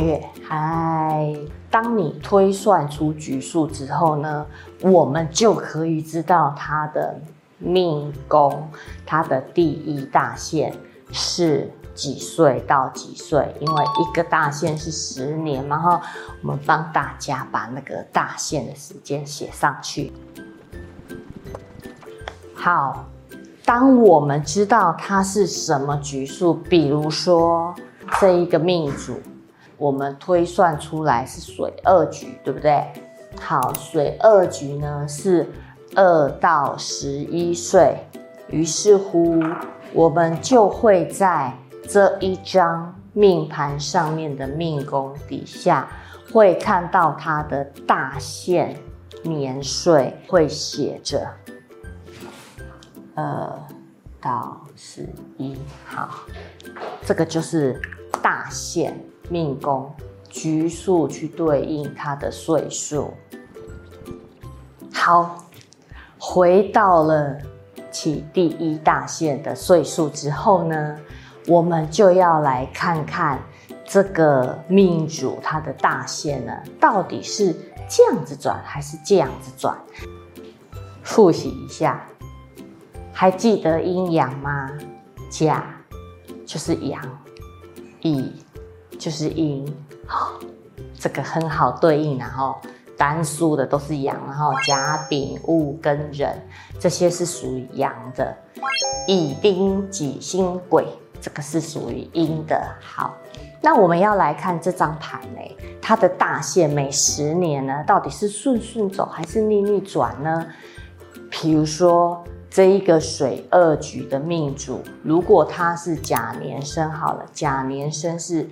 月，嗨！当你推算出局数之后呢，我们就可以知道他的命宫，他的第一大限是几岁到几岁？因为一个大限是十年嘛，哈，我们帮大家把那个大限的时间写上去。好，当我们知道它是什么局数，比如说这一个命主，我们推算出来是水二局，对不对？好，水二局呢是二到十一岁，于是乎我们就会在这一张命盘上面的命宫底下，会看到它的大限年岁会写着。二到十一，好，这个就是大限命宫局数去对应它的岁数。好，回到了起第一大限的岁数之后呢，我们就要来看看这个命主他的大限呢，到底是这样子转还是这样子转？复习一下。还记得阴阳吗？甲就是阳，乙就是阴，好，这个很好对应，然后单数的都是阳，然后甲丙戊庚壬这些是属于阳的，乙丁己辛癸这个是属于阴的。好，那我们要来看这张盘嘞，它的大限每十年呢，到底是顺顺走还是逆逆转呢？比如说。这一个水二局的命主，如果他是甲年生，好了，甲年生是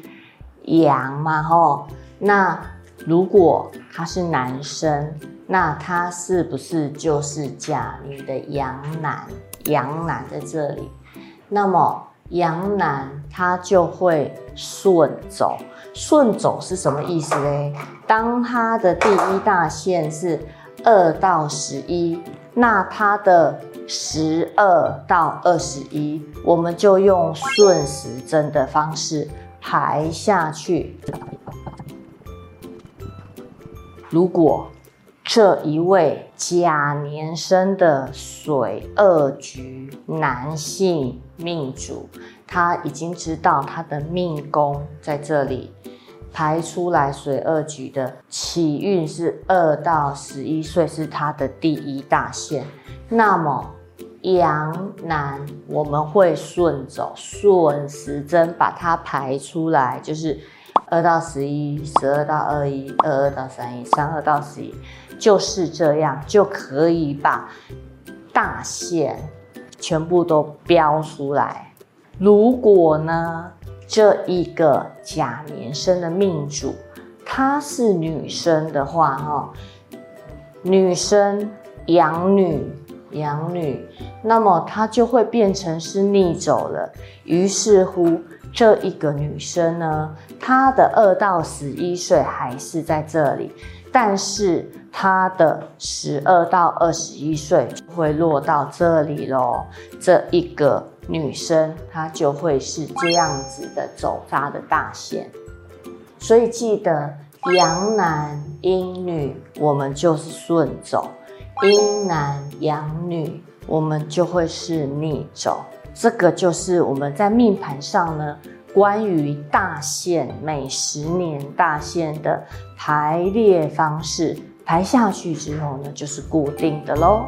阳嘛，吼，那如果他是男生，那他是不是就是甲女的阳男？阳男在这里，那么阳男他就会顺走，顺走是什么意思嘞？当他的第一大限是二到十一，那他的十二到二十一，我们就用顺时针的方式排下去。如果这一位甲年生的水二局男性命主，他已经知道他的命宫在这里。排出来水二局的起运是二到十一岁，是他的第一大限。那么阳男我们会顺走，顺时针把它排出来，就是二到十一，十二到二一，二二到三一，三二到十一，就是这样就可以把大限全部都标出来。如果呢？这一个甲年生的命主，她是女生的话，哈，女生阳女阳女，那么她就会变成是逆走了。于是乎，这一个女生呢，她的二到十一岁还是在这里，但是她的十二到二十一岁就会落到这里喽。这一个。女生她就会是这样子的走她的大限，所以记得阳男阴女，我们就是顺走；阴男阳女，我们就会是逆走。这个就是我们在命盘上呢，关于大限每十年大限的排列方式，排下去之后呢，就是固定的喽。